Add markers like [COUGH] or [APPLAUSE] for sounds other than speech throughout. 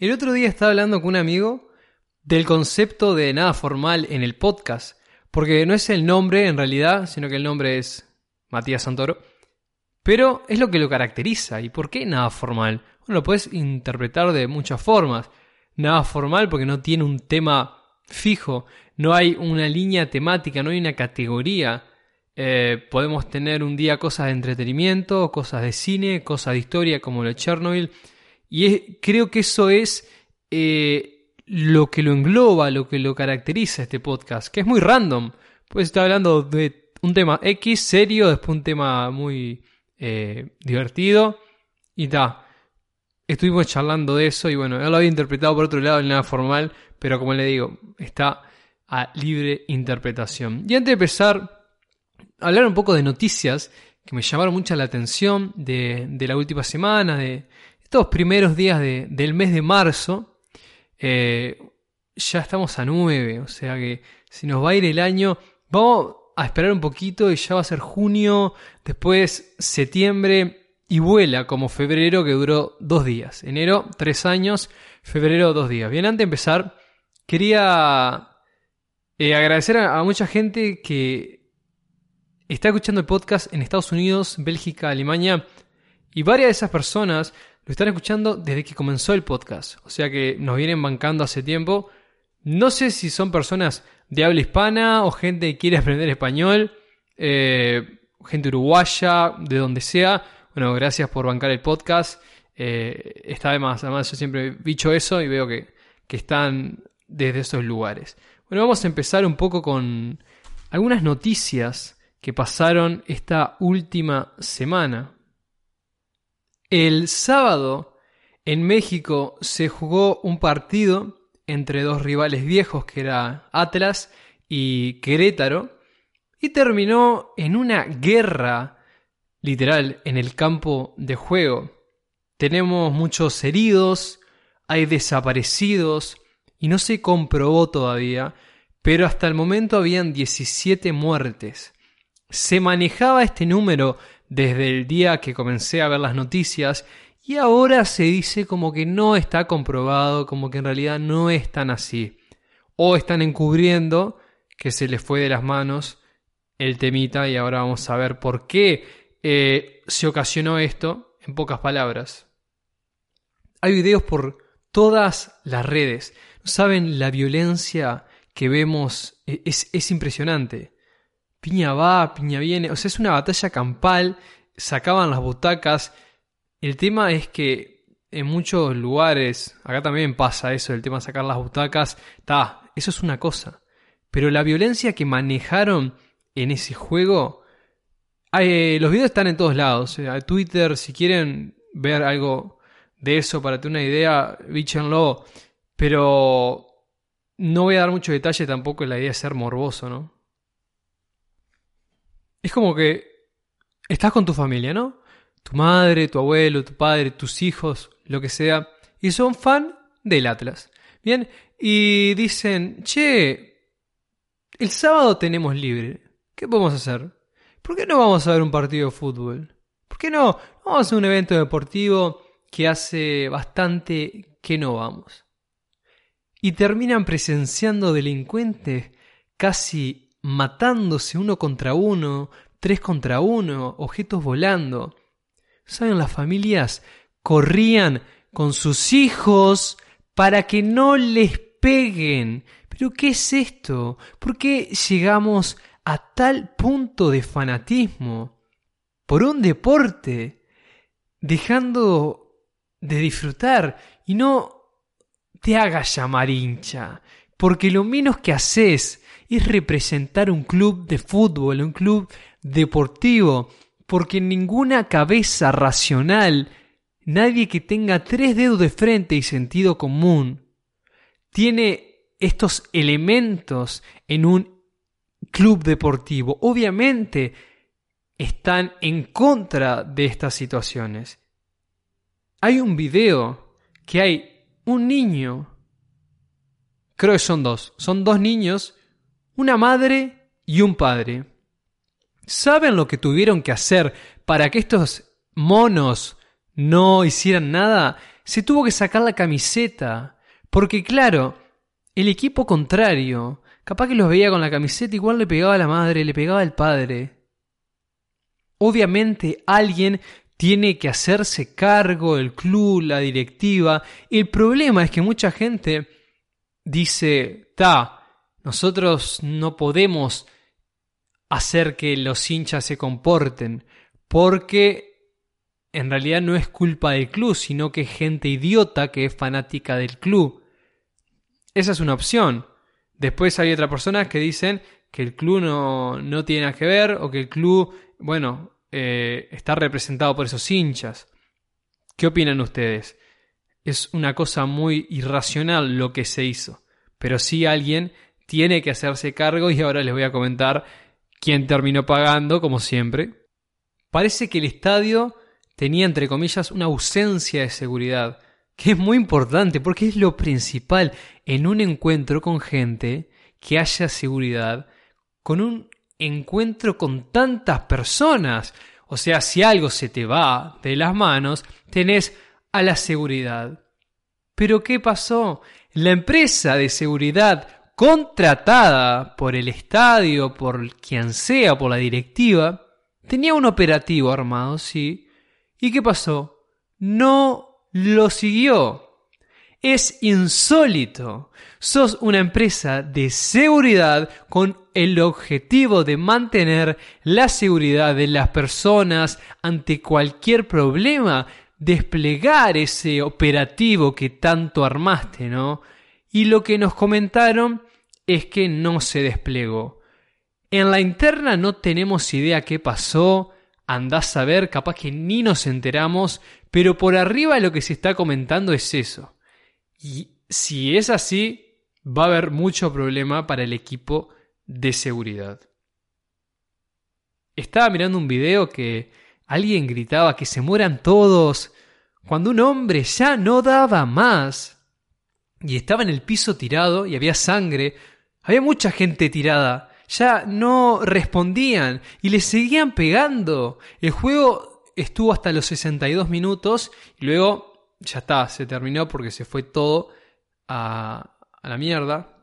El otro día estaba hablando con un amigo del concepto de nada formal en el podcast, porque no es el nombre en realidad, sino que el nombre es Matías Santoro, pero es lo que lo caracteriza. ¿Y por qué nada formal? Bueno, lo puedes interpretar de muchas formas. Nada formal porque no tiene un tema fijo, no hay una línea temática, no hay una categoría. Eh, podemos tener un día cosas de entretenimiento, cosas de cine, cosas de historia como lo de Chernobyl. Y creo que eso es eh, lo que lo engloba, lo que lo caracteriza este podcast, que es muy random. Pues está hablando de un tema X serio, después un tema muy eh, divertido y ta. Estuvimos charlando de eso y bueno, él lo había interpretado por otro lado en nada formal, pero como le digo, está a libre interpretación. Y antes de empezar, hablar un poco de noticias que me llamaron mucho la atención de, de la última semana, de, estos primeros días del mes de marzo, eh, ya estamos a 9, o sea que si nos va a ir el año, vamos a esperar un poquito y ya va a ser junio, después septiembre y vuela como febrero que duró dos días. Enero, tres años, febrero, dos días. Bien, antes de empezar, quería eh, agradecer a mucha gente que está escuchando el podcast en Estados Unidos, Bélgica, Alemania. Y varias de esas personas están escuchando desde que comenzó el podcast. O sea que nos vienen bancando hace tiempo. No sé si son personas de habla hispana o gente que quiere aprender español, eh, gente uruguaya, de donde sea. Bueno, gracias por bancar el podcast. Eh, está de más. Además, yo siempre he dicho eso y veo que, que están desde esos lugares. Bueno, vamos a empezar un poco con algunas noticias que pasaron esta última semana. El sábado en México se jugó un partido entre dos rivales viejos que era Atlas y Querétaro y terminó en una guerra literal en el campo de juego. Tenemos muchos heridos, hay desaparecidos y no se comprobó todavía, pero hasta el momento habían 17 muertes. Se manejaba este número desde el día que comencé a ver las noticias y ahora se dice como que no está comprobado, como que en realidad no es tan así. O están encubriendo que se les fue de las manos el temita y ahora vamos a ver por qué eh, se ocasionó esto en pocas palabras. Hay videos por todas las redes. ¿Saben la violencia que vemos? E, es, es impresionante piña va, piña viene, o sea, es una batalla campal, sacaban las butacas. El tema es que en muchos lugares, acá también pasa eso, el tema de sacar las butacas, está, eso es una cosa. Pero la violencia que manejaron en ese juego, eh, los videos están en todos lados. Eh, Twitter, si quieren ver algo de eso para tener una idea, bíchenlo. Pero no voy a dar mucho detalle tampoco, la idea es ser morboso, ¿no? Es como que estás con tu familia, ¿no? Tu madre, tu abuelo, tu padre, tus hijos, lo que sea, y son fan del Atlas. Bien, y dicen, che, el sábado tenemos libre, ¿qué podemos hacer? ¿Por qué no vamos a ver un partido de fútbol? ¿Por qué no? Vamos a un evento deportivo que hace bastante que no vamos. Y terminan presenciando delincuentes casi matándose uno contra uno, tres contra uno, objetos volando. ¿Saben? Las familias corrían con sus hijos para que no les peguen. ¿Pero qué es esto? ¿Por qué llegamos a tal punto de fanatismo por un deporte, dejando de disfrutar y no te hagas llamar hincha? Porque lo menos que haces es representar un club de fútbol, un club deportivo, porque ninguna cabeza racional, nadie que tenga tres dedos de frente y sentido común, tiene estos elementos en un club deportivo. Obviamente están en contra de estas situaciones. Hay un video que hay un niño, creo que son dos, son dos niños una madre y un padre. ¿Saben lo que tuvieron que hacer para que estos monos no hicieran nada? se tuvo que sacar la camiseta. Porque claro, el equipo contrario, capaz que los veía con la camiseta, igual le pegaba a la madre, le pegaba al padre. Obviamente alguien tiene que hacerse cargo, el club, la directiva. El problema es que mucha gente dice, ta, nosotros no podemos hacer que los hinchas se comporten, porque en realidad no es culpa del club, sino que es gente idiota que es fanática del club. Esa es una opción. Después hay otras personas que dicen que el club no, no tiene nada que ver o que el club, bueno, eh, está representado por esos hinchas. ¿Qué opinan ustedes? Es una cosa muy irracional lo que se hizo, pero sí alguien tiene que hacerse cargo y ahora les voy a comentar quién terminó pagando, como siempre. Parece que el estadio tenía, entre comillas, una ausencia de seguridad, que es muy importante porque es lo principal en un encuentro con gente que haya seguridad, con un encuentro con tantas personas. O sea, si algo se te va de las manos, tenés a la seguridad. Pero ¿qué pasó? La empresa de seguridad contratada por el estadio, por quien sea, por la directiva, tenía un operativo armado, sí. ¿Y qué pasó? No lo siguió. Es insólito. Sos una empresa de seguridad con el objetivo de mantener la seguridad de las personas ante cualquier problema, desplegar ese operativo que tanto armaste, ¿no? Y lo que nos comentaron es que no se desplegó. En la interna no tenemos idea qué pasó, andás a ver, capaz que ni nos enteramos, pero por arriba lo que se está comentando es eso. Y si es así, va a haber mucho problema para el equipo de seguridad. Estaba mirando un video que alguien gritaba que se mueran todos, cuando un hombre ya no daba más. Y estaba en el piso tirado y había sangre, había mucha gente tirada, ya no respondían y le seguían pegando. El juego estuvo hasta los 62 minutos y luego ya está, se terminó porque se fue todo a, la mierda.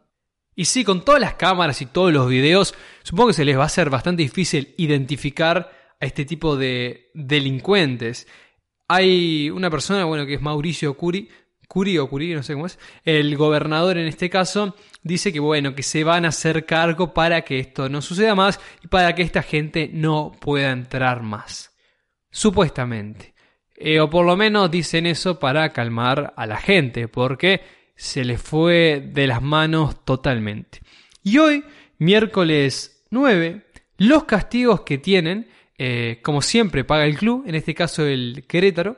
Y sí, con todas las cámaras y todos los videos, supongo que se les va a hacer bastante difícil identificar a este tipo de delincuentes. Hay una persona, bueno, que es Mauricio Curi, Curi o Curi, no sé cómo es, el gobernador en este caso, dice que bueno, que se van a hacer cargo para que esto no suceda más y para que esta gente no pueda entrar más. Supuestamente. Eh, o por lo menos dicen eso para calmar a la gente, porque se les fue de las manos totalmente. Y hoy, miércoles 9, los castigos que tienen, eh, como siempre paga el club, en este caso el Querétaro,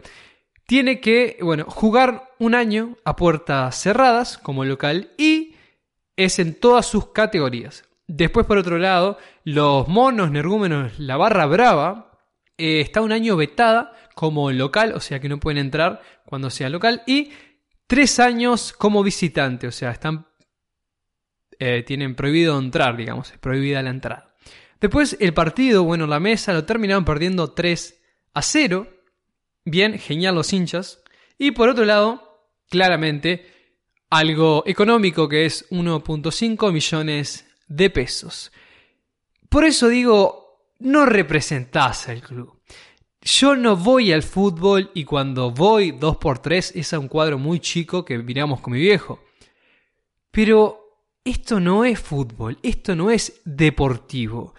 tiene que, bueno, jugar un año a puertas cerradas como local y es en todas sus categorías. Después, por otro lado, los monos, nergúmenos, la barra brava, eh, está un año vetada como local, o sea que no pueden entrar cuando sea local, y tres años como visitante, o sea, están eh, tienen prohibido entrar, digamos, es prohibida la entrada. Después el partido, bueno, la mesa lo terminaron perdiendo 3 a 0. Bien, genial los hinchas. Y por otro lado, claramente, algo económico que es 1.5 millones de pesos. Por eso digo, no representás al club. Yo no voy al fútbol y cuando voy dos por tres es a un cuadro muy chico que miramos con mi viejo. Pero esto no es fútbol, esto no es deportivo.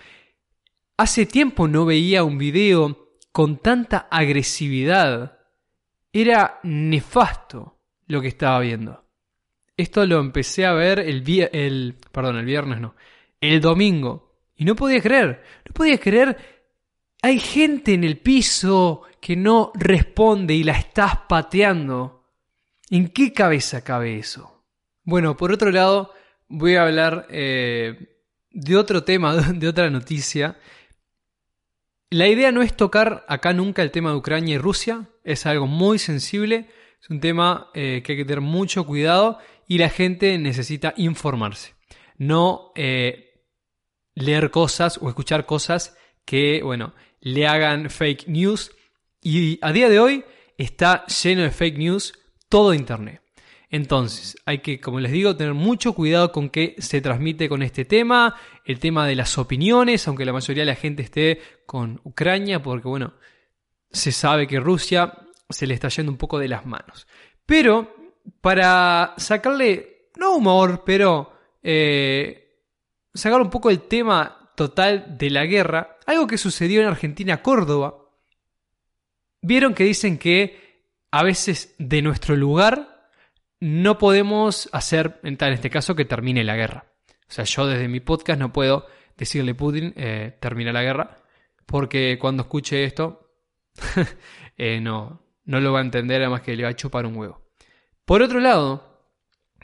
Hace tiempo no veía un video con tanta agresividad. Era nefasto lo que estaba viendo. Esto lo empecé a ver el, el, perdón, el viernes no, el domingo. Y no podía creer, no podía creer hay gente en el piso que no responde y la estás pateando. ¿En qué cabeza cabe eso? Bueno, por otro lado, voy a hablar eh, de otro tema, [LAUGHS] de otra noticia. La idea no es tocar acá nunca el tema de Ucrania y Rusia, es algo muy sensible, es un tema eh, que hay que tener mucho cuidado y la gente necesita informarse, no eh, leer cosas o escuchar cosas que, bueno, le hagan fake news. Y a día de hoy está lleno de fake news todo Internet. Entonces, hay que, como les digo, tener mucho cuidado con qué se transmite con este tema, el tema de las opiniones, aunque la mayoría de la gente esté con Ucrania, porque bueno, se sabe que Rusia se le está yendo un poco de las manos. Pero, para sacarle, no humor, pero eh, sacar un poco el tema total de la guerra, algo que sucedió en Argentina, Córdoba, vieron que dicen que a veces de nuestro lugar no podemos hacer, en este caso, que termine la guerra. O sea, yo desde mi podcast no puedo decirle Putin, eh, termina la guerra, porque cuando escuche esto, [LAUGHS] eh, no, no lo va a entender, además que le va a chupar un huevo. Por otro lado,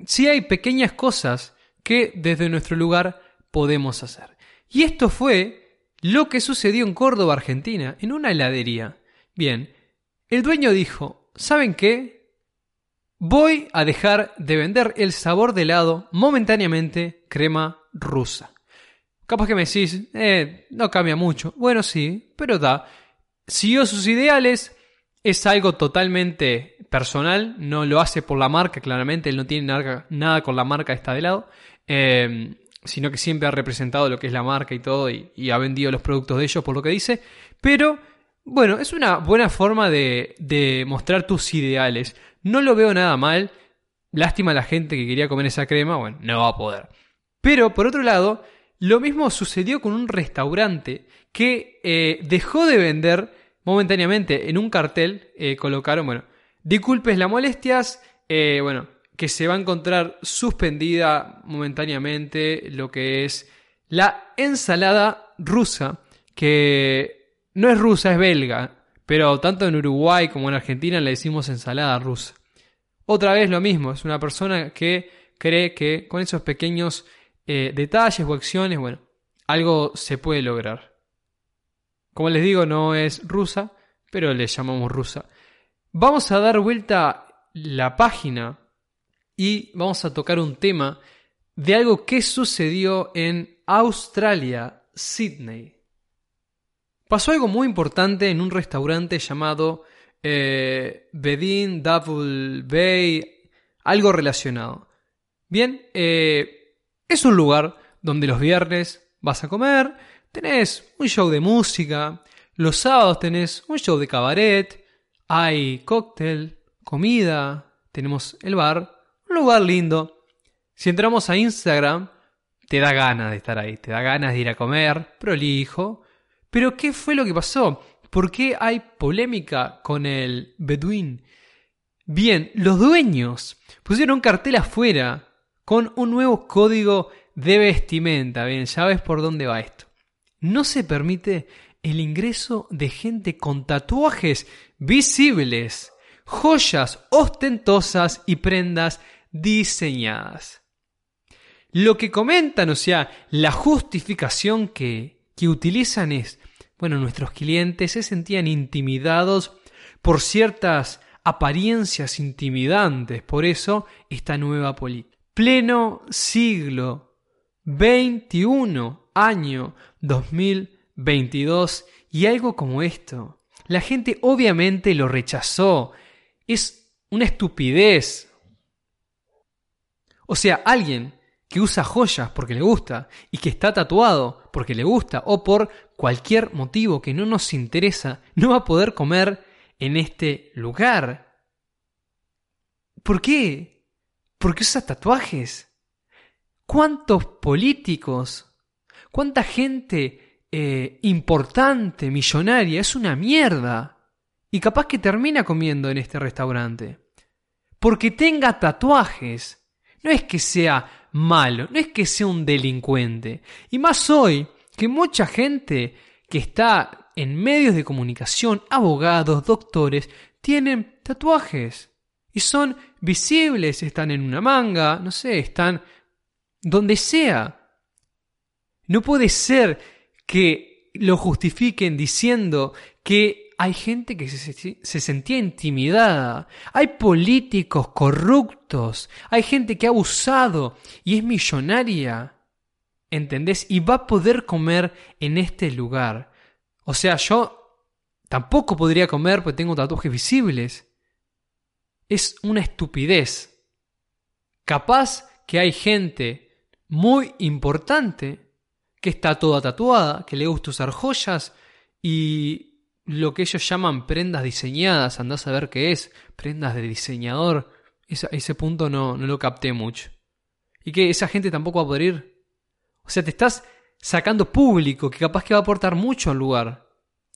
sí hay pequeñas cosas que desde nuestro lugar podemos hacer. Y esto fue lo que sucedió en Córdoba, Argentina, en una heladería. Bien, el dueño dijo, ¿saben qué? Voy a dejar de vender el sabor de helado momentáneamente crema rusa. Capaz que me decís, eh, no cambia mucho. Bueno, sí, pero da. Siguió sus ideales, es algo totalmente personal, no lo hace por la marca, claramente, él no tiene nada, con la marca esta de helado, em, sino que siempre ha representado lo que es la marca y todo, y, y, ha vendido los productos de ellos por lo que dice. Pero, bueno, es una buena forma de, de mostrar tus ideales. No lo veo nada mal. Lástima a la gente que quería comer esa crema, bueno, no va a poder. Pero, por otro lado, lo mismo sucedió con un restaurante que eh, dejó de vender momentáneamente en un cartel, eh, colocaron, bueno, disculpes las molestias, eh, bueno, que se va a encontrar suspendida momentáneamente lo que es la ensalada rusa, que no es rusa, es belga, pero tanto en Uruguay como en Argentina le decimos ensalada rusa. Otra vez lo mismo, es una persona que cree que con esos pequeños eh, detalles o acciones, bueno, algo se puede lograr. Como les digo, no es rusa, pero le llamamos rusa. Vamos a dar vuelta la página y vamos a tocar un tema de algo que sucedió en Australia, Sydney. Pasó algo muy importante en un restaurante llamado eh, Bedin Double Bay, algo relacionado. Bien, eh, es un lugar donde los viernes vas a comer, tenés un show de música, los sábados tenés un show de cabaret, hay cóctel, comida, tenemos el bar, un lugar lindo. Si entramos a Instagram, te da ganas de estar ahí, te da ganas de ir a comer, prolijo, pero ¿qué fue lo que pasó? ¿Por qué hay polémica con el Bedouin? Bien, los dueños pusieron un cartel afuera con un nuevo código de vestimenta. Bien, ya ves por dónde va esto. No se permite el ingreso de gente con tatuajes visibles, joyas ostentosas y prendas diseñadas. Lo que comentan, o sea, la justificación que, que utilizan es bueno, nuestros clientes se sentían intimidados por ciertas apariencias intimidantes. Por eso, esta nueva política. Pleno siglo XXI, año 2022, y algo como esto. La gente obviamente lo rechazó. Es una estupidez. O sea, alguien que usa joyas porque le gusta y que está tatuado porque le gusta o por cualquier motivo que no nos interesa, no va a poder comer en este lugar. ¿Por qué? ¿Por qué usa tatuajes? ¿Cuántos políticos? ¿Cuánta gente eh, importante, millonaria? Es una mierda. Y capaz que termina comiendo en este restaurante. Porque tenga tatuajes. No es que sea malo, no es que sea un delincuente. Y más hoy, que mucha gente que está en medios de comunicación, abogados, doctores, tienen tatuajes. Y son visibles, están en una manga, no sé, están donde sea. No puede ser que lo justifiquen diciendo que hay gente que se, sentía intimidada, hay políticos corruptos, hay gente que ha abusado y es millonaria, ¿entendés? Y va a poder comer en este lugar. O sea, yo tampoco podría comer porque tengo tatuajes visibles. es una estupidez. Capaz que hay gente muy importante que está toda tatuada, que le gusta usar joyas y lo que ellos llaman prendas diseñadas, andás a ver qué es, prendas de diseñador, ese, punto no, no lo capté mucho. Y que esa gente tampoco va a poder ir. O sea, te estás sacando público que capaz que va a aportar mucho al lugar.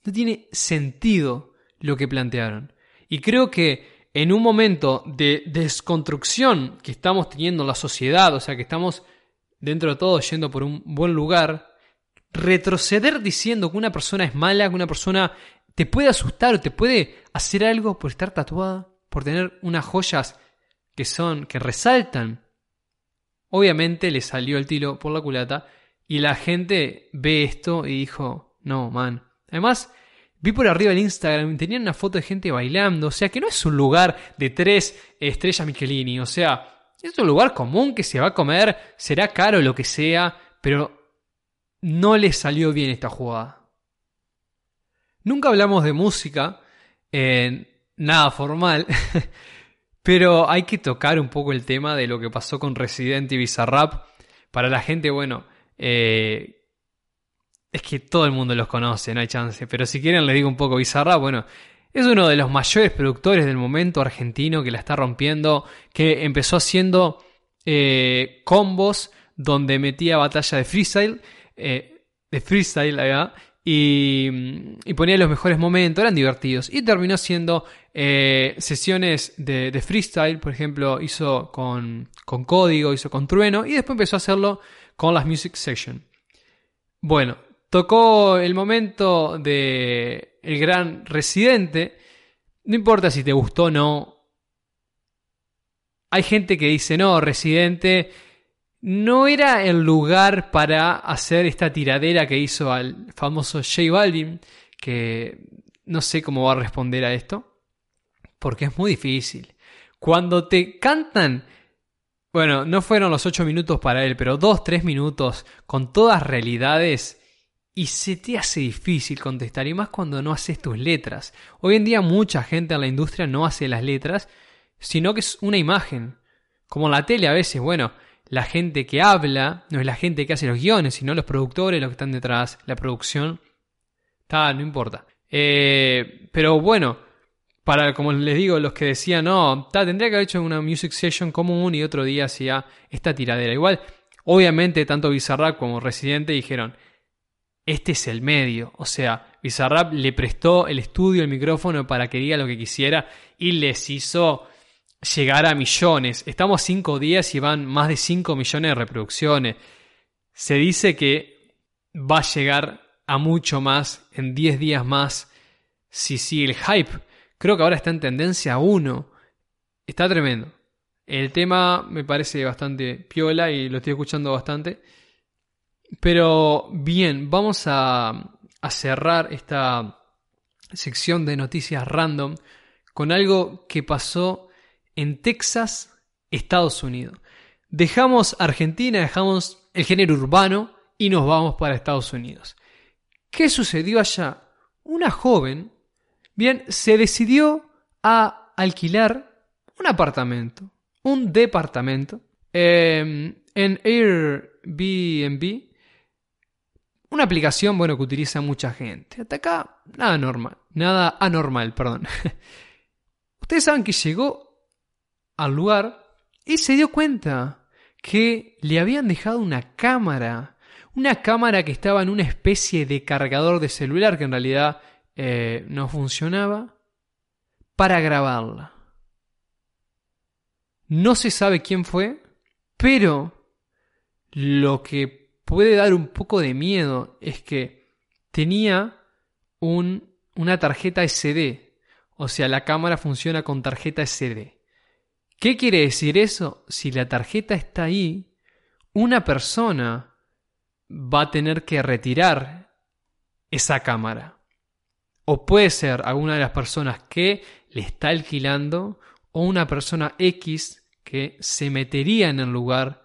No tiene sentido lo que plantearon. Y creo que en un momento de desconstrucción que estamos teniendo en la sociedad, o sea, que estamos dentro de todo yendo por un buen lugar, retroceder diciendo que una persona es mala, que una persona te puede asustar o te puede hacer algo por estar tatuada, por tener unas joyas que son, que resaltan. Obviamente le salió el tiro por la culata y la gente ve esto y dijo, no, man. Además, vi por arriba el Instagram, tenían una foto de gente bailando, o sea que no es un lugar de tres estrellas Michelini, o sea, es un lugar común que se va a comer, será caro lo que sea, pero no le salió bien esta jugada. Nunca hablamos de música, nada formal, [LAUGHS] pero hay que tocar un poco el tema de lo que pasó con Resident y Bizarrap. Para la gente, bueno, eh, es que todo el mundo los conoce, no hay chance. Pero si quieren les digo un poco Bizarra, bueno, es uno de los mayores productores del momento argentino que la está rompiendo, que empezó haciendo eh, combos donde metía batalla de freestyle, eh, de freestyle, y, y, ponía los mejores momentos, eran divertidos. Y terminó haciendo sesiones de, de, freestyle, por ejemplo, hizo con, con código, hizo con trueno, y después empezó a hacerlo con las Music Session. Bueno, tocó el momento de el gran residente. No importa si te gustó o no. Hay gente que dice, no, residente no era el lugar para hacer esta tiradera que hizo al famoso J Balvin, que no sé cómo va a responder a esto, porque es muy difícil. Cuando te cantan bueno, no fueron los ocho minutos para él, pero dos, tres minutos con todas realidades y se te hace difícil contestar, y más cuando no haces tus letras. Hoy en día mucha gente en la industria no hace las letras, sino que es una imagen. Como la tele a veces, bueno, la gente que habla no es la gente que hace los guiones, sino los productores, los que están detrás, la producción. Tal, no importa. Eh, pero bueno, para, como les digo, los que decían, no, tendría que haber hecho una music session común y otro día hacía esta tiradera. Igual, obviamente, tanto Bizarrap como Residente dijeron, este es el medio. O sea, Bizarrap le prestó el estudio, el micrófono para que diga lo que quisiera y les hizo llegar a millones. Estamos cinco días y van más de 5 millones de reproducciones. Se dice que va a llegar a mucho más en 10 días más si sigue el hype. Creo que ahora está en tendencia 1. Está tremendo. El tema me parece bastante piola y lo estoy escuchando bastante. Pero bien, vamos a, cerrar esta sección de noticias random con algo que pasó en Texas, Estados Unidos. Dejamos Argentina, dejamos el género urbano y nos vamos para Estados Unidos. ¿Qué sucedió allá? Una joven Bien, se decidió a alquilar un apartamento, un departamento, em, en Airbnb, una aplicación, bueno, que utiliza mucha gente. Hasta acá, nada normal, nada anormal, perdón. [LAUGHS] Ustedes saben que llegó al lugar y se dio cuenta que le habían dejado una cámara, una cámara que estaba en una especie de cargador de celular que en realidad eh, no funcionaba para grabarla. No se sabe quién fue, pero lo que puede dar un poco de miedo es que tenía un, una tarjeta SD. O sea, la cámara funciona con tarjeta SD. ¿Qué quiere decir eso? Si la tarjeta está ahí, una persona va a tener que retirar esa cámara. O puede ser alguna de las personas que le está alquilando o una persona X que se metería en el lugar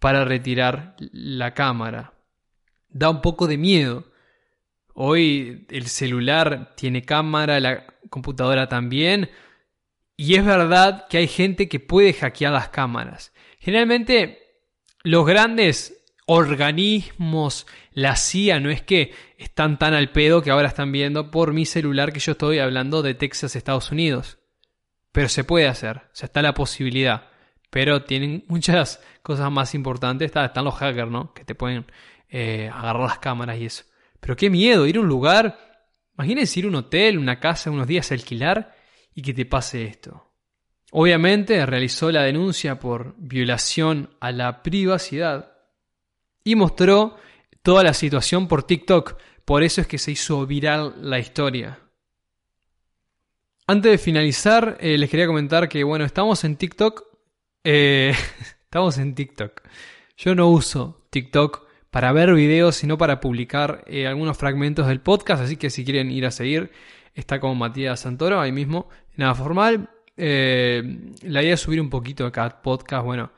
para retirar la cámara. Da un poco de miedo. Hoy el celular tiene cámara, la computadora también, Y es verdad que hay gente que puede hackear las cámaras. Generalmente los grandes organismos, la CIA, no es que están tan al pedo que ahora están viendo por mi celular que yo estoy hablando de Texas, Estados Unidos. Pero se puede hacer, o sea, está la posibilidad. Pero tienen muchas cosas más importantes. están los hackers, ¿no? Que te pueden eh, agarrar las cámaras y eso. Pero qué miedo, ir a un lugar. Imagínense ir a un hotel, una casa, unos días a alquilar y que te pase esto. Obviamente realizó la denuncia por violación a la privacidad y mostró toda la situación por TikTok. Por eso es que se hizo viral la historia. Antes de finalizar, eh, les quería comentar que, bueno, estamos en TikTok. Eh, [LAUGHS] estamos en TikTok. Yo no uso TikTok para ver videos, sino para publicar eh, algunos fragmentos del podcast. Así que si quieren ir a seguir, está como Matías Santoro, ahí mismo. Nada formal. la idea es subir un poquito de cada podcast. Bueno,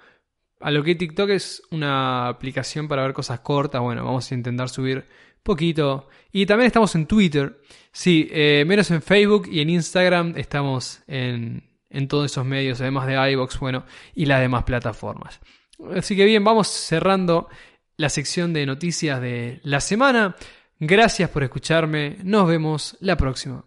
a lo que TikTok es una aplicación para ver cosas cortas. Bueno, vamos a intentar subir poquito. Y también estamos en Twitter. Sí, eh, menos en Facebook y en Instagram estamos en, en todos esos medios, además de iVoox, bueno, y las demás plataformas. Así que bien, vamos cerrando la sección de noticias de la semana. Gracias por escucharme. Nos vemos la próxima.